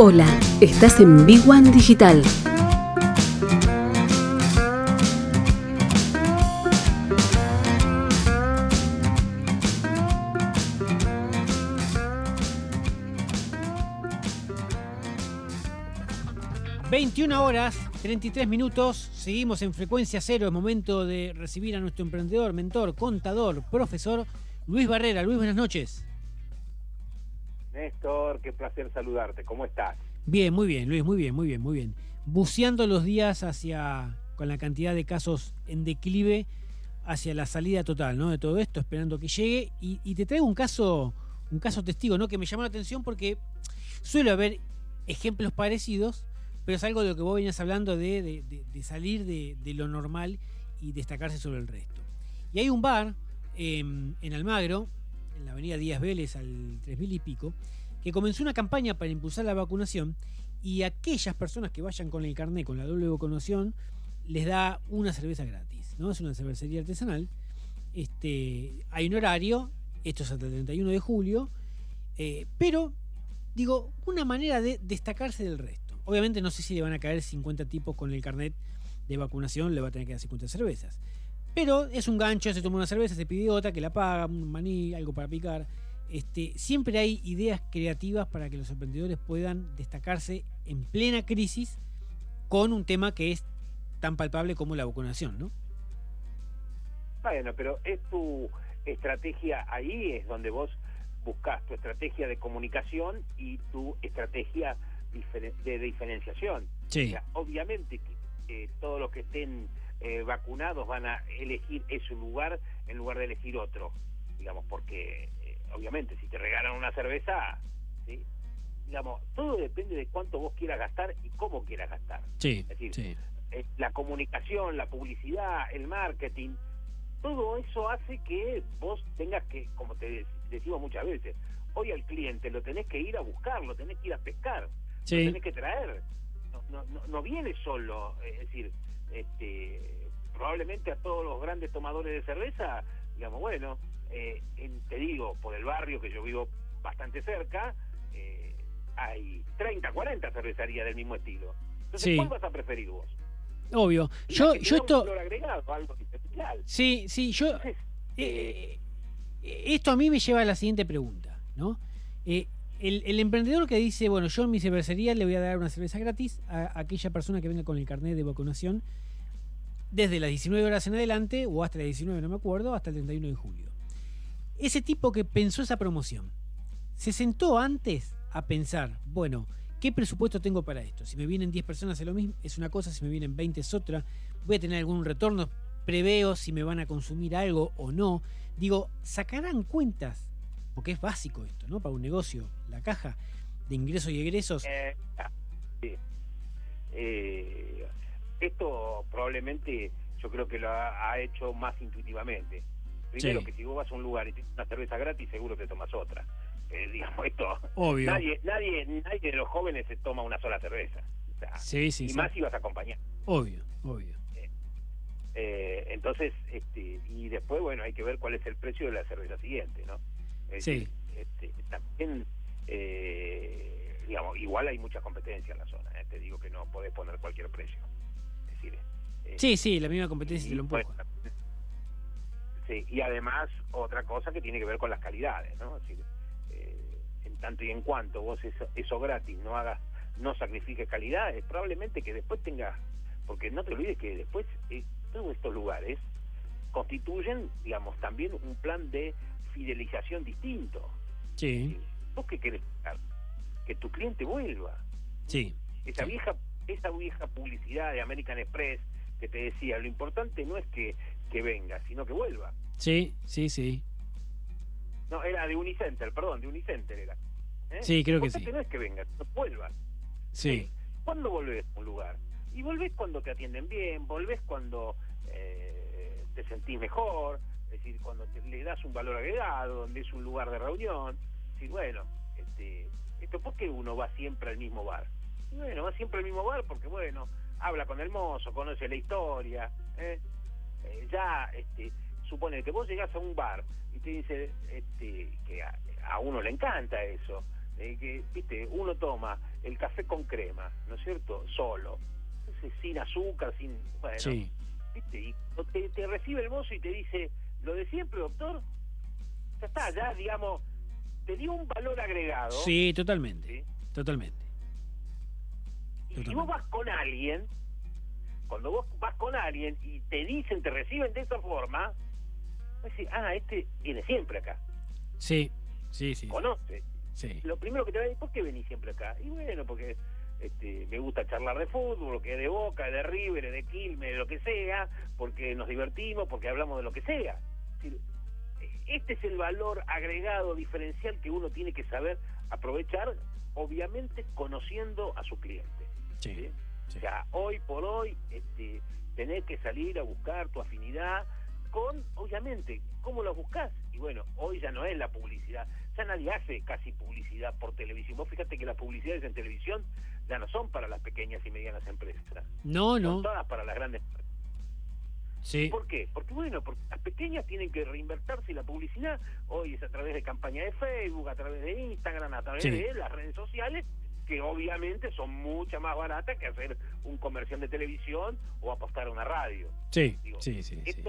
Hola, estás en Big One Digital. ...21 horas, 33 minutos... ...seguimos en frecuencia cero... ...es momento de recibir a nuestro emprendedor, mentor, contador, profesor... ...Luis Barrera. Luis, buenas noches. Néstor, qué placer saludarte. ¿Cómo estás? Bien, muy bien, Luis, muy bien, muy bien, muy bien. Buceando los días hacia, con la cantidad de casos en declive, hacia la salida total, ¿no? De todo esto, esperando que llegue. Y, te traigo un caso, un caso testigo, ¿no? Que me llamó la atención porque suele haber ejemplos parecidos, pero es algo de lo que vos venías hablando de, salir de, lo normal y destacarse sobre el resto. Y hay un bar em, en Almagro en la avenida Díaz Vélez al 3000 y pico, que comenzó una campaña para impulsar la vacunación y aquellas personas que vayan con el carnet, con la doble vacunación, les da una cerveza gratis, ¿no? Es una cervecería artesanal. Este, hay un horario, esto es hasta el 31 de julio, eh, pero, digo, una manera de destacarse del resto. Obviamente no sé si le van a caer 50 tipos con el carnet de vacunación, le va a tener que dar 50 cervezas. Pero es un gancho, se toma una cerveza, se pide otra, que la paga, un maní, algo para picar. Este, siempre hay ideas creativas para que los emprendedores puedan destacarse en plena crisis con un tema que es tan palpable como la vacunación, ¿no? Bueno, pero es tu estrategia ahí, es donde vos buscas tu estrategia de comunicación y tu estrategia de diferenciación. Sí. obviamente que eh, todos los que estén eh, vacunados van a elegir ese lugar en lugar de elegir otro, digamos, porque eh, obviamente si te regalan una cerveza, ¿sí? digamos, todo depende de cuánto vos quieras gastar y cómo quieras gastar. Sí, es decir, sí. Eh, la comunicación, la publicidad, el marketing, todo eso hace que vos tengas que, como te decimos muchas veces, hoy al cliente lo tenés que ir a buscar, lo tenés que ir a pescar, sí. lo tenés que traer. No, no, no viene solo, es decir, este, probablemente a todos los grandes tomadores de cerveza, digamos, bueno, eh, te digo, por el barrio que yo vivo bastante cerca, eh, hay 30, 40 cervecerías del mismo estilo. Entonces, ¿cuál vas a preferir vos? Obvio. Yo, yo esto... algo sí, sí, yo... Eh, esto a mí me lleva a la siguiente pregunta, ¿no? El, emprendedor que dice, bueno, yo en mi cervecería le voy a dar una cerveza gratis a aquella persona que venga con el carnet de vacunación desde las 19 horas en adelante, o hasta las 19, no me acuerdo, hasta el 31 de julio. Ese tipo que pensó esa promoción, se sentó antes a pensar, bueno, ¿qué presupuesto tengo para esto? Si me vienen 10 personas es lo mismo, es una cosa, si me vienen 20 es otra, voy a tener algún retorno, preveo si me van a consumir algo o no. Digo, sacarán cuentas, porque es básico esto, ¿no? Para un negocio, la caja de ingresos y egresos. Eh, eh, esto probablemente yo creo que lo ha, hecho más intuitivamente. Primero que si vos vas a un lugar y tienes una cerveza gratis, seguro te tomas otra. Eh, digamos, esto... Obvio. Nadie, nadie, nadie de los jóvenes se toma una sola cerveza. sí, sí, y más si vas a acompañar. Obvio, obvio. Eh, eh, entonces, este, y después, bueno, hay que ver cuál es el precio de la cerveza siguiente, ¿no? Sí. este, también, digamos, igual hay mucha competencia en la zona. Te digo que no podés poner cualquier precio. Sí, sí, la misma competencia lo empuja. Sí, y además otra cosa que tiene que ver con las calidades, ¿no? Eh, en tanto y en cuanto vos eso, gratis no hagas, no sacrifiques calidades, probablemente que después tengas, porque no te olvides que después eh, todos estos lugares constituyen, digamos, también un plan de fidelización distinto. Sí. ¿Vos qué querés? Que tu cliente vuelva. Sí. Esa vieja esa vieja publicidad de American Express que te decía, lo importante no es que, que venga, sino que vuelva. Sí, sí, sí. No, era de Unicenter, perdón, de Unicenter era. ¿eh? Sí, creo que sí. no es que venga, no vuelva. Sí. ¿Cuándo volvés a un lugar? Y volvés cuando te atienden bien, volvés cuando eh, te sentís mejor, es decir, cuando le das un valor agregado, donde es un lugar de reunión. Sí, bueno, este, esto, ¿por qué uno va siempre al mismo bar? bueno, va siempre al mismo bar porque, bueno, habla con el mozo, conoce la historia. ¿eh? Eh, ya, este, supone que vos llegás a un bar y te dice este, que a, uno le encanta eso. eh, que, viste, uno toma el café con crema, ¿no es cierto? Solo, Entonces, sin azúcar, sin, bueno, Sí. viste, y te, te recibe el mozo y te dice, lo de siempre, doctor, ya está, ya, digamos, te dio un valor agregado. Sí, totalmente. ¿sí? Totalmente. Y si vos vas con alguien, cuando vos vas con alguien y te dicen, te reciben de esa forma, vas a decir, ah, este viene siempre acá, Sí, sí, sí. conoce. Sí. Lo primero que te va a decir, ¿por qué venís siempre acá? Y bueno, porque este, me gusta charlar de fútbol, que es de Boca, de River, de Quilmes, de lo que sea, porque nos divertimos, porque hablamos de lo que sea. Este es el valor agregado diferencial que uno tiene que saber aprovechar, obviamente conociendo a su cliente. Sí. ¿sí? sí. O sea, hoy por hoy este, tenés que salir a buscar tu afinidad con, obviamente, ¿cómo lo buscás? Y bueno, hoy ya no es la publicidad, ya nadie hace casi publicidad por televisión. Vos fíjate que las publicidades en televisión ya no son para las pequeñas y medianas empresas, No, son no. todas para las grandes. Sí. ¿Por qué? Porque bueno, porque las pequeñas tienen que reinvertirse y la publicidad hoy es a través de campaña de Facebook, a través de Instagram, a través Sí. de las redes sociales, que obviamente son mucho más baratas que hacer un comercial de televisión o apostar a una radio. Sí, Digo, sí, sí. sí.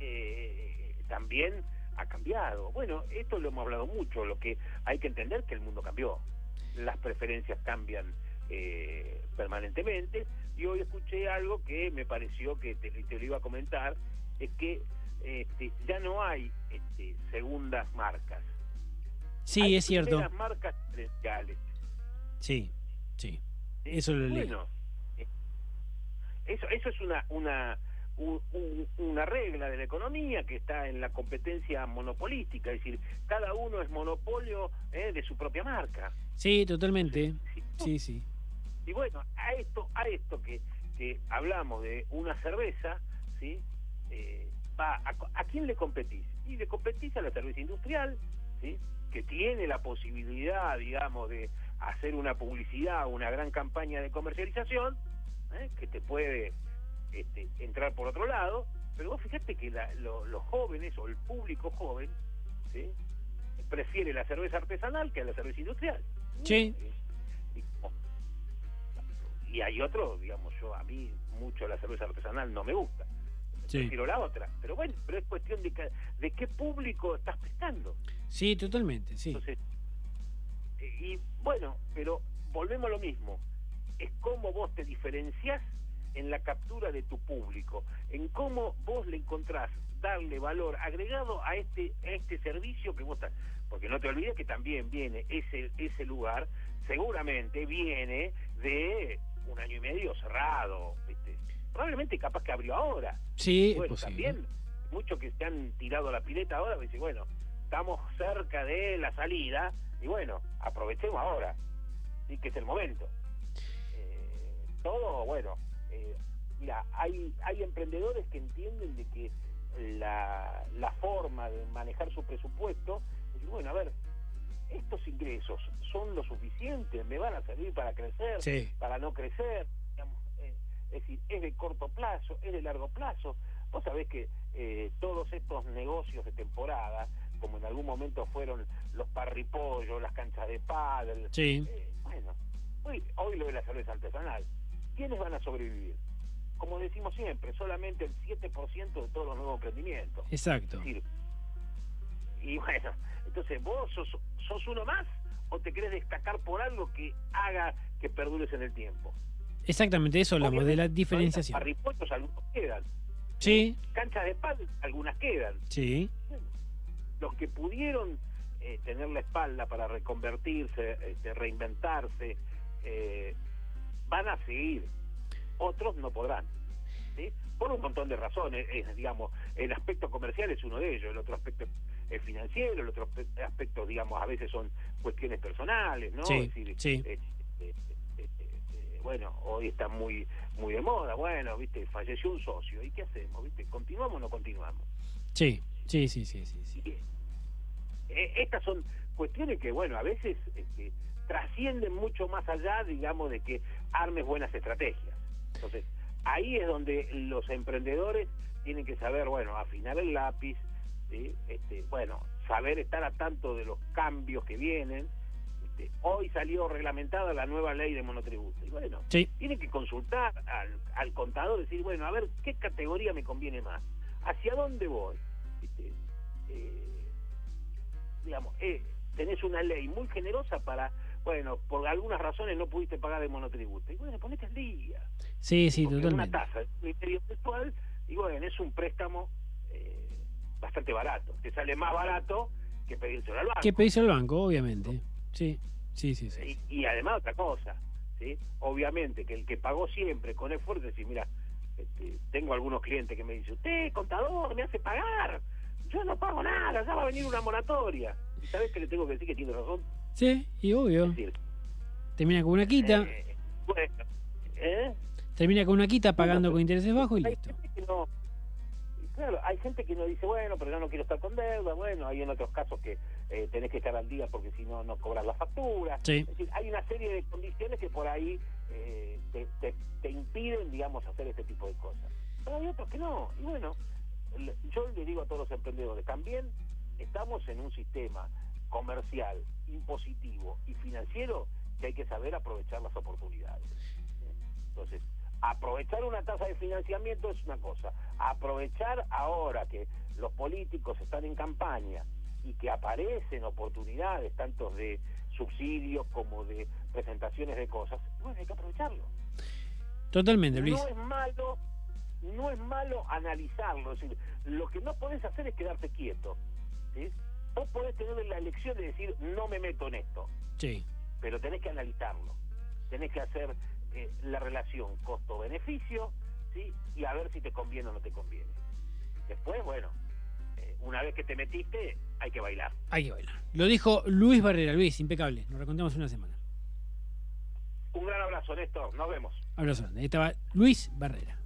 Eh, también ha cambiado. Bueno, esto lo hemos hablado mucho, lo que hay que entender que el mundo cambió. Las preferencias cambian eh, permanentemente y hoy escuché algo que me pareció que te, te lo iba a comentar, es que este, ya no hay este, segundas marcas. Sí, Hay es cierto. primeras marcas diferenciales. Sí, sí. ¿sí? Eso lo. Bueno, eh, eso, eso es una, una, un- un- una regla de la economía que está en la competencia monopolística, es decir, cada uno es monopolio eh, de su propia marca. Sí, totalmente. Sí. Sí, sí. Y bueno, a esto, a esto que, que hablamos de una cerveza, ¿sí? Eh, va a, ¿A quién le competís? Y le competís a la cerveza industrial, ¿sí? que tiene la posibilidad, digamos, de hacer una publicidad, una gran campaña de comercialización, ¿eh? que te puede este, entrar por otro lado, pero vos fíjate que la- lo- los jóvenes o el público joven, ¿sí? prefiere la cerveza artesanal que a la cerveza industrial. Sí. Y, y hay otro, digamos, yo a mí mucho la cerveza artesanal no me gusta. Sí. Prefiero la otra. Pero bueno, pero es cuestión de, de qué público estás pescando. Sí, totalmente, sí. Entonces, eh, y bueno, pero volvemos a lo mismo. Es cómo vos te diferenciás en la captura de tu público, en cómo vos le encontrás darle valor agregado a este a este servicio que vos estás. Porque no te olvides que también viene ese ese lugar, seguramente viene de un año y medio cerrado, ¿viste? Probablemente capaz que abrió ahora. Sí, es Bueno, posible. también muchos que se han tirado a la pileta ahora, dicen, bueno, estamos cerca de la salida y bueno, aprovechemos ahora, sí que es el momento. Eh, todo, bueno, eh, mira, hay, hay emprendedores que entienden de que la, la forma de manejar su presupuesto, es decir, bueno, a ver, estos ingresos son lo suficientes, me van a servir para crecer, Sí. para no crecer, digamos, eh, es decir, es de corto plazo, es de largo plazo. Vos sabés que eh, todos estos negocios de temporada, como en algún momento fueron los parripollos, las canchas de pádel, Sí. eh, bueno, hoy, hoy lo de la cerveza artesanal, ¿quiénes van a sobrevivir? Como decimos siempre, solamente el 7% de todos los nuevos emprendimientos. Exacto. Es decir, y bueno, entonces vos sos, sos uno más o te querés destacar por algo que haga que perdures en el tiempo. Exactamente, eso hablamos, de la diferenciación. Parripollos algunos quedan. Sí, Canchas de pádel algunas quedan. sí, Los que pudieron eh, tener la espalda para reconvertirse, este, reinventarse, eh, van a seguir. Otros no podrán. ¿sí? Por un montón de razones. Es, digamos, el aspecto comercial es uno de ellos, el otro aspecto es financiero, el otro aspe- aspecto, digamos, a veces son cuestiones personales, ¿no? Sí, Es decir, sí. eh, eh, eh, bueno, hoy está muy muy de moda, bueno, viste, falleció un socio, ¿y qué hacemos? ¿Viste? ¿Continuamos o no continuamos? sí, sí, sí, sí, sí, sí. Estas son cuestiones que, bueno, a veces este, trascienden mucho más allá, digamos, de que armes buenas estrategias. Entonces, ahí es donde los emprendedores tienen que saber, bueno, afinar el lápiz, ¿sí? este, bueno, saber estar a tanto de los cambios que vienen, Este, hoy salió reglamentada la nueva ley de monotributo. Y bueno, Sí. tiene que consultar al, al contador, decir, bueno, a ver, ¿qué categoría me conviene más? ¿Hacia dónde voy? ¿Viste? Eh, digamos, eh, tenés una ley muy generosa para, bueno, por algunas razones no pudiste pagar el monotributo. Y bueno, ponete al día. Sí, sí, porque es una totalmente. tasa de medio mensual y bueno, es un préstamo eh, bastante barato. Te sale más barato que pedírselo al banco. Que pedís al banco, obviamente. Sí, sí, sí. sí. Y, y además otra cosa, ¿sí? Obviamente que el que pagó siempre con esfuerzo, decir, mira, este, tengo algunos clientes que me dicen, usted, contador, me hace pagar. Yo no pago nada, ya va a venir una moratoria. ¿Y sabes que le tengo que decir que tiene razón? Sí, y obvio. Es decir, Termina con una quita, eh, bueno, ¿eh? termina con una quita pagando con intereses bajos y listo. no, claro, hay gente que no dice, bueno, pero yo no quiero estar con deuda, bueno, hay en otros casos que eh, tenés que estar al día porque si no, no cobras la factura. Sí. Es decir, hay una serie de condiciones que por ahí eh, te, te- te impiden, digamos, hacer este tipo de cosas. Pero hay otros que no. Y bueno, yo le digo a todos los emprendedores, también estamos en un sistema comercial, impositivo y financiero que hay que saber aprovechar las oportunidades. Entonces, aprovechar una tasa de financiamiento es una cosa. Aprovechar ahora que los políticos están en campaña y que aparecen oportunidades, tanto de subsidios como de presentaciones de cosas, bueno, hay que aprovecharlo. Totalmente, Luis. No es malo, no es malo analizarlo. Es decir, lo que no podés hacer es quedarte quieto. ¿sí? Vos podés tener la elección de decir, no me meto en esto Sí. pero tenés que analizarlo. Tenés que hacer eh, la relación costo-beneficio, ¿sí? Y a ver si te conviene o no te conviene. Después, bueno, eh, una vez que te metiste, hay que bailar. Hay que bailar. Lo dijo Luis Barrera. Luis, impecable. Nos recontamos una semana. Un gran abrazo, Néstor. Nos vemos. Abrazo. Ahí estaba Luis Barrera.